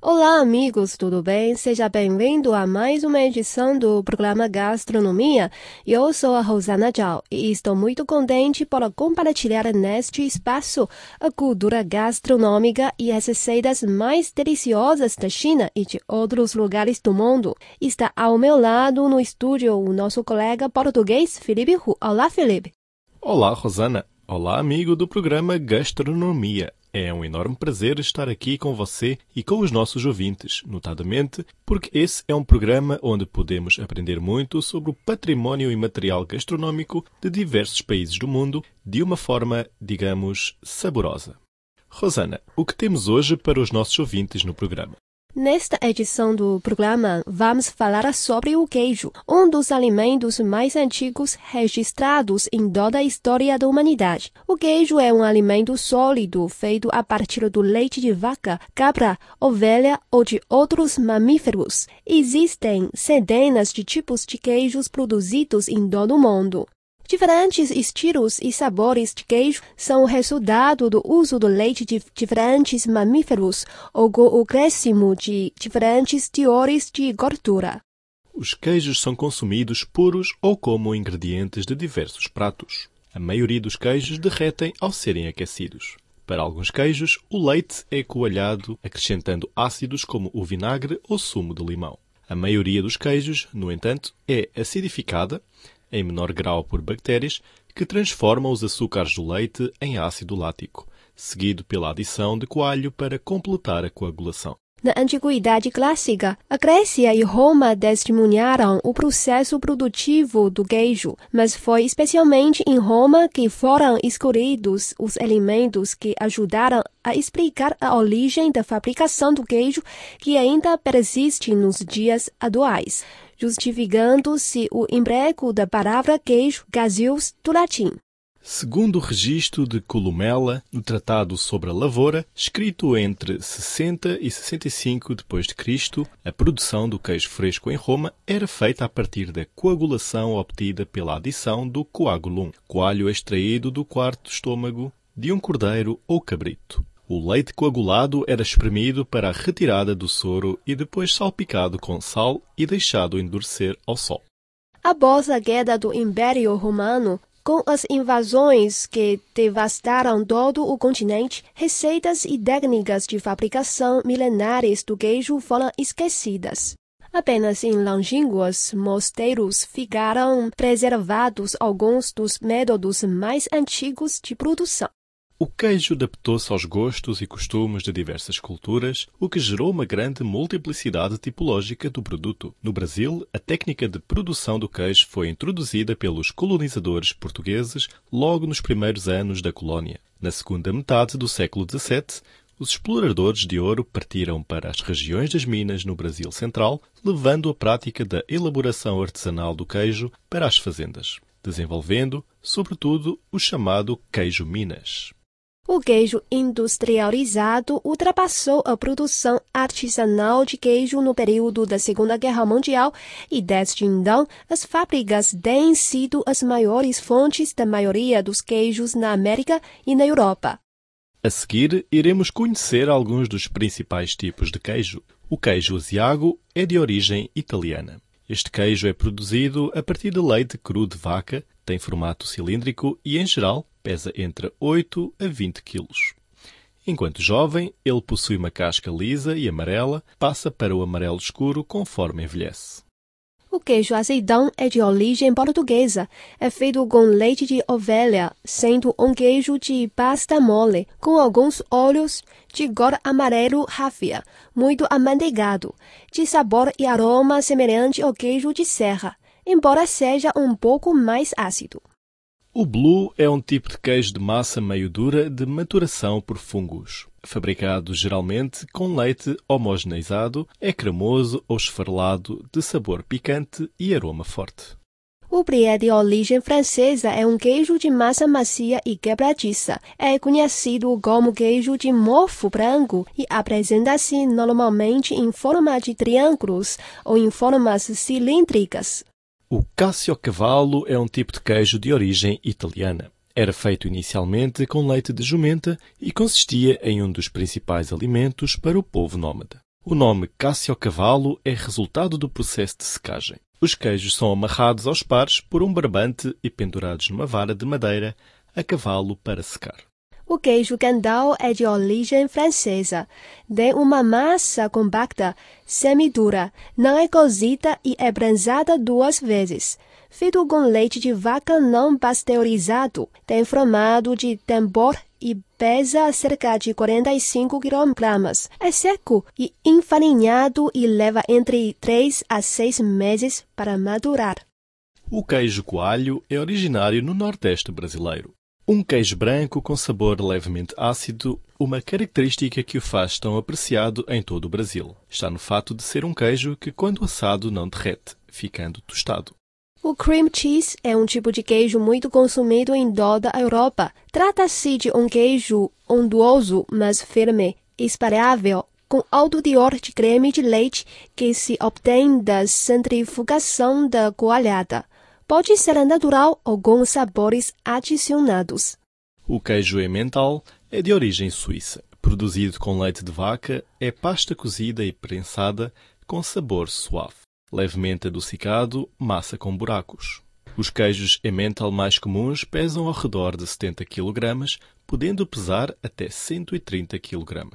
Olá, amigos, tudo bem? Seja bem-vindo a mais uma edição do programa Gastronomia. Eu sou a Rosana Zhao e estou muito contente por compartilhar neste espaço a cultura gastronômica e as receitas mais deliciosas da China e de outros lugares do mundo. Está ao meu lado no estúdio o nosso colega português Felipe Hu. Olá, Felipe. Olá, Rosana. Olá, amigo do programa Gastronomia. É um enorme prazer estar aqui com você e com os nossos ouvintes, notadamente porque esse é um programa onde podemos aprender muito sobre o património imaterial gastronômico de diversos países do mundo de uma forma, digamos, saborosa. Rosana, o que temos hoje para os nossos ouvintes no programa? Nesta edição do programa, vamos falar sobre o queijo, um dos alimentos mais antigos registrados em toda a história da humanidade. O queijo é um alimento sólido feito a partir do leite de vaca, cabra, ovelha ou de outros mamíferos. Existem centenas de tipos de queijos produzidos em todo o mundo. Diferentes estilos e sabores de queijo são o resultado do uso do leite de diferentes mamíferos ou com o crescimento de diferentes teores de gordura. Os queijos são consumidos puros ou como ingredientes de diversos pratos. A maioria dos queijos derretem ao serem aquecidos. Para alguns queijos, o leite é coalhado acrescentando ácidos como o vinagre ou sumo de limão. A maioria dos queijos, no entanto, é acidificada, em menor grau por bactérias, que transformam os açúcares do leite em ácido lático, seguido pela adição de coalho para completar a coagulação. Na Antiguidade Clássica, a Grécia e Roma testemunharam o processo produtivo do queijo, mas foi especialmente em Roma que foram escolhidos os elementos que ajudaram a explicar a origem da fabricação do queijo que ainda persiste nos dias atuais, justificando-se o emprego da palavra queijo gaseus do latim. Segundo o registro de Columela, no Tratado sobre a Lavoura, escrito entre 60 e 65 d.C., a produção do queijo fresco em Roma era feita a partir da coagulação obtida pela adição do coagulum, coalho extraído do quarto estômago de um cordeiro ou cabrito. O leite coagulado era espremido para a retirada do soro e depois salpicado com sal e deixado endurecer ao sol. Após a queda do Império Romano, com as invasões que devastaram todo o continente, receitas e técnicas de fabricação milenares do queijo foram esquecidas. Apenas em longínquos mosteiros ficaram preservados alguns dos métodos mais antigos de produção. O queijo adaptou-se aos gostos e costumes de diversas culturas, o que gerou uma grande multiplicidade tipológica do produto. No Brasil, a técnica de produção do queijo foi introduzida pelos colonizadores portugueses logo nos primeiros anos da colônia. Na segunda metade do século XVII, os exploradores de ouro partiram para as regiões das minas no Brasil Central, levando a prática da elaboração artesanal do queijo para as fazendas, desenvolvendo, sobretudo, o chamado queijo Minas. O queijo industrializado ultrapassou a produção artesanal de queijo no período da Segunda Guerra Mundial e desde então as fábricas têm sido as maiores fontes da maioria dos queijos na América e na Europa. A seguir, iremos conhecer alguns dos principais tipos de queijo. O queijo asiago é de origem italiana. Este queijo é produzido a partir de leite cru de vaca, tem formato cilíndrico e, em geral, pesa entre 8 a 20 quilos. Enquanto jovem, ele possui uma casca lisa e amarela, passa para o amarelo escuro conforme envelhece. O queijo azeitão é de origem portuguesa. É feito com leite de ovelha, sendo um queijo de pasta mole, com alguns óleos de cor amarelo ráfia, muito amanteigado, de sabor e aroma semelhante ao queijo de serra, embora seja um pouco mais ácido. O blue é um tipo de queijo de massa meio dura de maturação por fungos. Fabricado geralmente com leite homogeneizado, é cremoso ou esfarelado, de sabor picante e aroma forte. O brie de origem francesa é um queijo de massa macia e quebradiça. É conhecido como queijo de mofo branco e apresenta-se normalmente em forma de triângulos ou em formas cilíndricas. O Caciocavallo é um tipo de queijo de origem italiana. Era feito inicialmente com leite de jumenta e consistia em um dos principais alimentos para o povo nómada. O nome Caciocavallo é resultado do processo de secagem. Os queijos são amarrados aos pares por um barbante e pendurados numa vara de madeira a cavalo para secar. O queijo Gandal é de origem francesa. Tem uma massa compacta, semidura, não é cozida e é branzada duas vezes. Feito com leite de vaca não pasteurizado, tem formato de tambor e pesa cerca de 45 kg. É seco e enfarinhado e leva entre 3 a 6 meses para madurar. O queijo coalho é originário no Nordeste brasileiro. Um queijo branco com sabor levemente ácido, uma característica que o faz tão apreciado em todo o Brasil, está no fato de ser um queijo que, quando assado, não derrete, ficando tostado. O cream cheese é um tipo de queijo muito consumido em toda a Europa. Trata-se de um queijo onduoso, mas firme, espalhável, com alto teor de creme de leite que se obtém da centrifugação da coalhada. Pode ser natural ou com sabores adicionados. O queijo emmental é de origem suíça. Produzido com leite de vaca, é pasta cozida e prensada com sabor suave. Levemente adocicado, massa com buracos. Os queijos emmental mais comuns pesam ao redor de 70 kg, podendo pesar até 130 kg.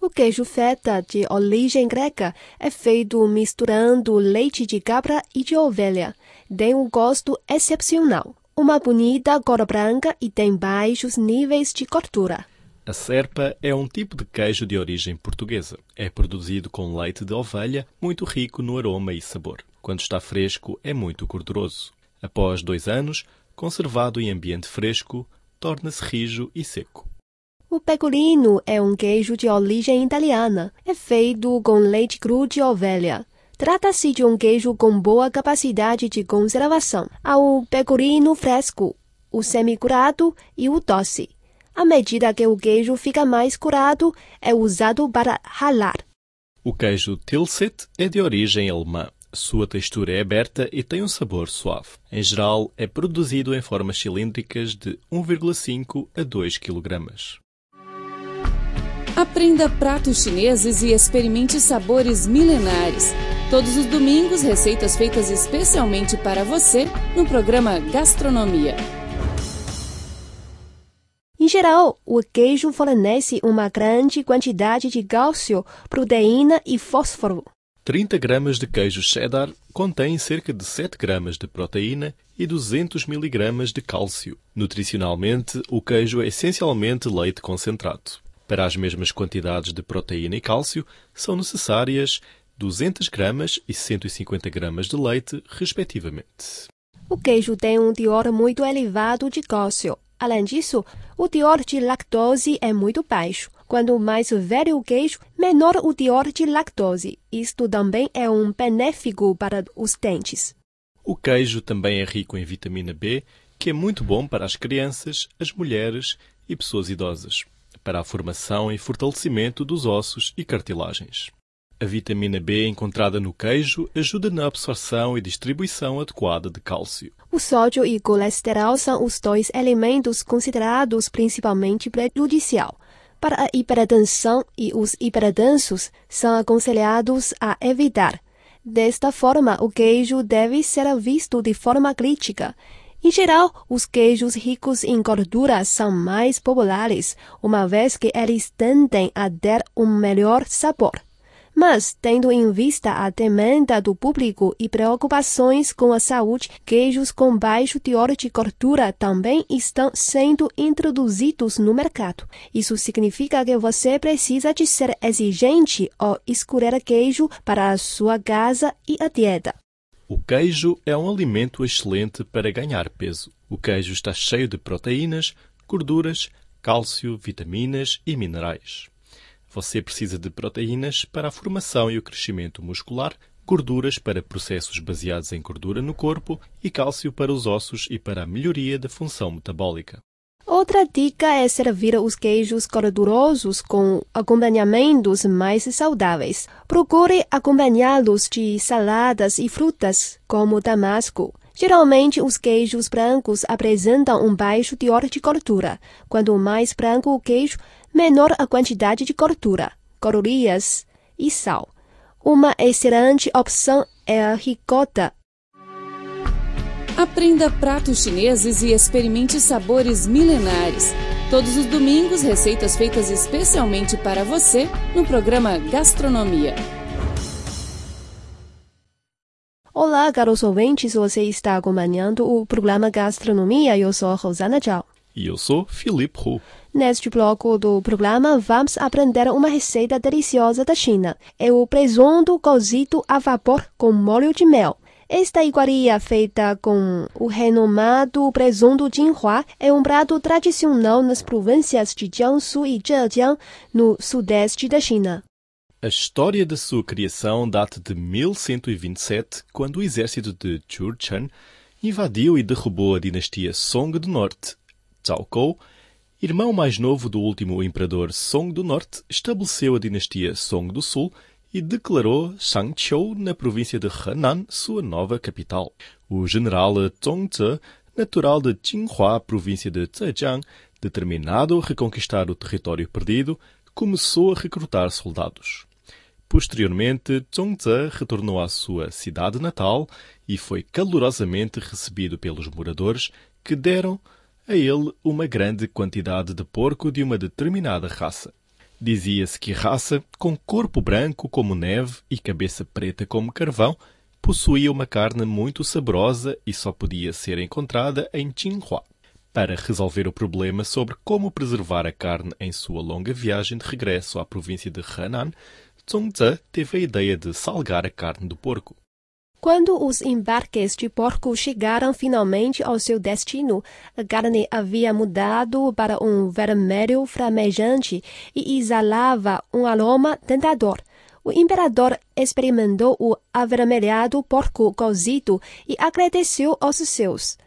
O queijo feta, de origem greca, é feito misturando leite de cabra e de ovelha. Tem um gosto excepcional, uma bonita cor branca e tem baixos níveis de gordura. A serpa é um tipo de queijo de origem portuguesa. É produzido com leite de ovelha, muito rico no aroma e sabor. Quando está fresco, é muito gorduroso. Após dois anos, conservado em ambiente fresco, torna-se rijo e seco. O pecorino é um queijo de origem italiana. É feito com leite cru de ovelha. Trata-se de um queijo com boa capacidade de conservação. Há o pecorino fresco, o semi-curado e o doce. À medida que o queijo fica mais curado, é usado para ralar. O queijo Tilsit é de origem alemã. Sua textura é aberta e tem um sabor suave. Em geral, é produzido em formas cilíndricas de 1,5 a 2 kg. Aprenda pratos chineses e experimente sabores milenares. Todos os domingos, receitas feitas especialmente para você no programa Gastronomia. Em geral, o queijo fornece uma grande quantidade de cálcio, proteína e fósforo. 30 gramas de queijo cheddar contém cerca de 7 gramas de proteína e 200 miligramas de cálcio. Nutricionalmente, o queijo é essencialmente leite concentrado. Para as mesmas quantidades de proteína e cálcio, são necessárias 200 gramas e 150 gramas de leite, respectivamente. O queijo tem um teor muito elevado de cálcio. Além disso, o teor de lactose é muito baixo. Quanto mais velho o queijo, menor o teor de lactose. Isto também é um benéfico para os dentes. O queijo também é rico em vitamina B, que é muito bom para as crianças, as mulheres e pessoas idosas para a formação e fortalecimento dos ossos e cartilagens. A vitamina B encontrada no queijo ajuda na absorção e distribuição adequada de cálcio. O sódio e colesterol são os dois elementos considerados principalmente prejudicial para a hipertensão e os hipertensos são aconselhados a evitar. Desta forma, o queijo deve ser visto de forma crítica em geral, os queijos ricos em gordura são mais populares, uma vez que eles tendem a ter um melhor sabor. Mas, tendo em vista a demanda do público e preocupações com a saúde, queijos com baixo teor de gordura também estão sendo introduzidos no mercado. Isso significa que você precisa de ser exigente ao escolher queijo para a sua casa e a dieta. O queijo é um alimento excelente para ganhar peso. O queijo está cheio de proteínas, gorduras, cálcio, vitaminas e minerais. Você precisa de proteínas para a formação e o crescimento muscular, gorduras para processos baseados em gordura no corpo e cálcio para os ossos e para a melhoria da função metabólica. Outra dica é servir os queijos gordurosos com acompanhamentos mais saudáveis. Procure acompanhá-los de saladas e frutas, como damasco. Geralmente, os queijos brancos apresentam um baixo teor de gordura. Quanto mais branco o queijo, menor a quantidade de gordura, calorias e sal. Uma excelente opção é a ricota. Aprenda pratos chineses e experimente sabores milenares. Todos os domingos, receitas feitas especialmente para você no programa Gastronomia. Olá, caros ouvintes, você está acompanhando o programa Gastronomia. Eu sou Rosana Zhao. E eu sou Felipe Hu. Neste bloco do programa, vamos aprender uma receita deliciosa da China. É o presunto cozido a vapor com molho de mel. Esta iguaria feita com o renomado presunto Jinhua é um prato tradicional nas províncias de Jiangsu e Zhejiang, no sudeste da China. A história da sua criação data de 1127, quando o exército de Churchan invadiu e derrubou a dinastia Song do Norte. Kou, irmão mais novo do último imperador Song do Norte, estabeleceu a dinastia Song do Sul e declarou Shangqiu, na província de Henan, sua nova capital. O general Zhongze, natural de Jinhua, província de Zhejiang, determinado a reconquistar o território perdido, começou a recrutar soldados. Posteriormente, Zhongze retornou à sua cidade natal e foi calorosamente recebido pelos moradores que deram a ele uma grande quantidade de porco de uma determinada raça. Dizia-se que raça, com corpo branco como neve e cabeça preta como carvão, possuía uma carne muito saborosa e só podia ser encontrada em Jinhua. Para resolver o problema sobre como preservar a carne em sua longa viagem de regresso à província de Henan, Zhongze teve a ideia de salgar a carne do porco. Quando os embarques de porco chegaram finalmente ao seu destino, a carne havia mudado para um vermelho flamejante e exalava um aroma tentador. O imperador experimentou o avermelhado porco cozido e agradeceu aos seus.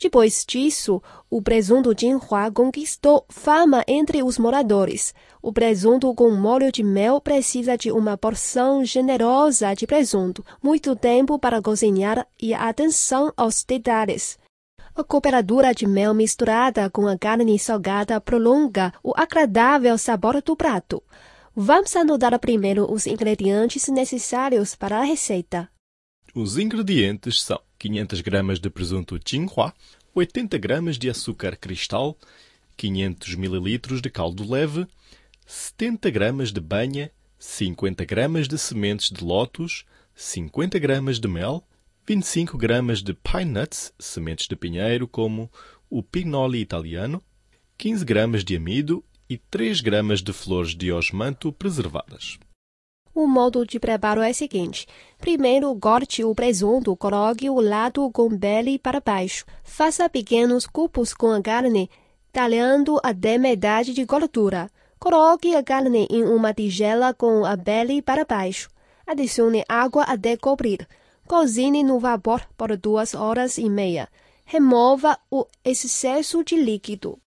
Depois disso, o presunto Jinhua conquistou fama entre os moradores. O presunto com molho de mel precisa de uma porção generosa de presunto, muito tempo para cozinhar e atenção aos detalhes. A cooperadura de mel misturada com a carne salgada prolonga o agradável sabor do prato. Vamos anotar primeiro os ingredientes necessários para a receita. Os ingredientes são 500 gramas de presunto Jinhua, 80 gramas de açúcar cristal, 500 ml de caldo leve, 70 gramas de banha, 50 gramas de sementes de lótus, 50 gramas de mel, 25 gramas de pine nuts, sementes de pinheiro como o pinoli italiano, 15 gramas de amido e 3 gramas de flores de osmanto preservadas. O modo de preparo é o seguinte: primeiro corte o presunto, coloque o lado com pele para baixo. Faça pequenos cubos com a carne, talhando até metade de gordura. Coloque a carne em uma tigela com a pele para baixo. Adicione água até cobrir. Cozinhe no vapor por duas horas e meia. Remova o excesso de líquido.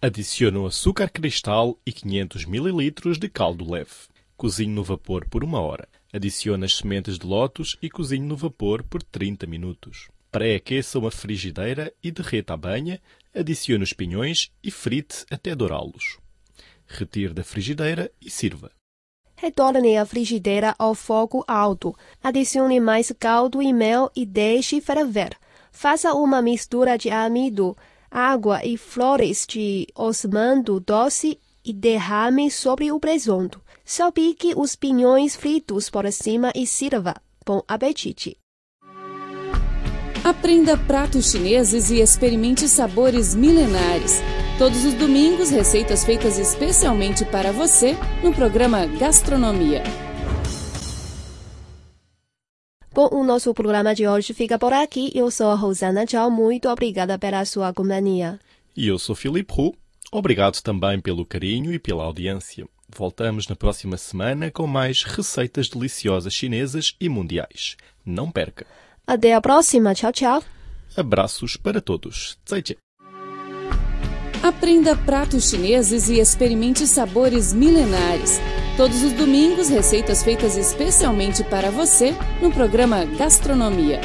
Adicione o açúcar cristal e 500 ml de caldo leve. Cozinhe no vapor por uma hora. Adicione as sementes de lótus e cozinhe no vapor por 30 minutos. Pré-aqueça uma frigideira e derreta a banha, adicione os pinhões e frite até dourá-los. Retire da frigideira e sirva. Retorne a frigideira ao fogo alto. Adicione mais caldo e mel e deixe ferver. Faça uma mistura de amido, água e flores de osmando doce e derrame sobre o presunto. Salpique os pinhões fritos por cima e sirva. Bom apetite! Aprenda pratos chineses e experimente sabores milenares. Todos os domingos, receitas feitas especialmente para você no programa Gastronomia. Bom, o nosso programa de hoje fica por aqui. Eu sou a Rosana Tchau. Muito obrigada pela sua companhia. E eu sou Filipe Hu. Obrigado também pelo carinho e pela audiência. Voltamos na próxima semana com mais receitas deliciosas chinesas e mundiais. Não perca! Até a próxima. Tchau, tchau. Abraços para todos. 再见. Aprenda pratos chineses e experimente sabores milenares. Todos os domingos, receitas feitas especialmente para você no programa Gastronomia.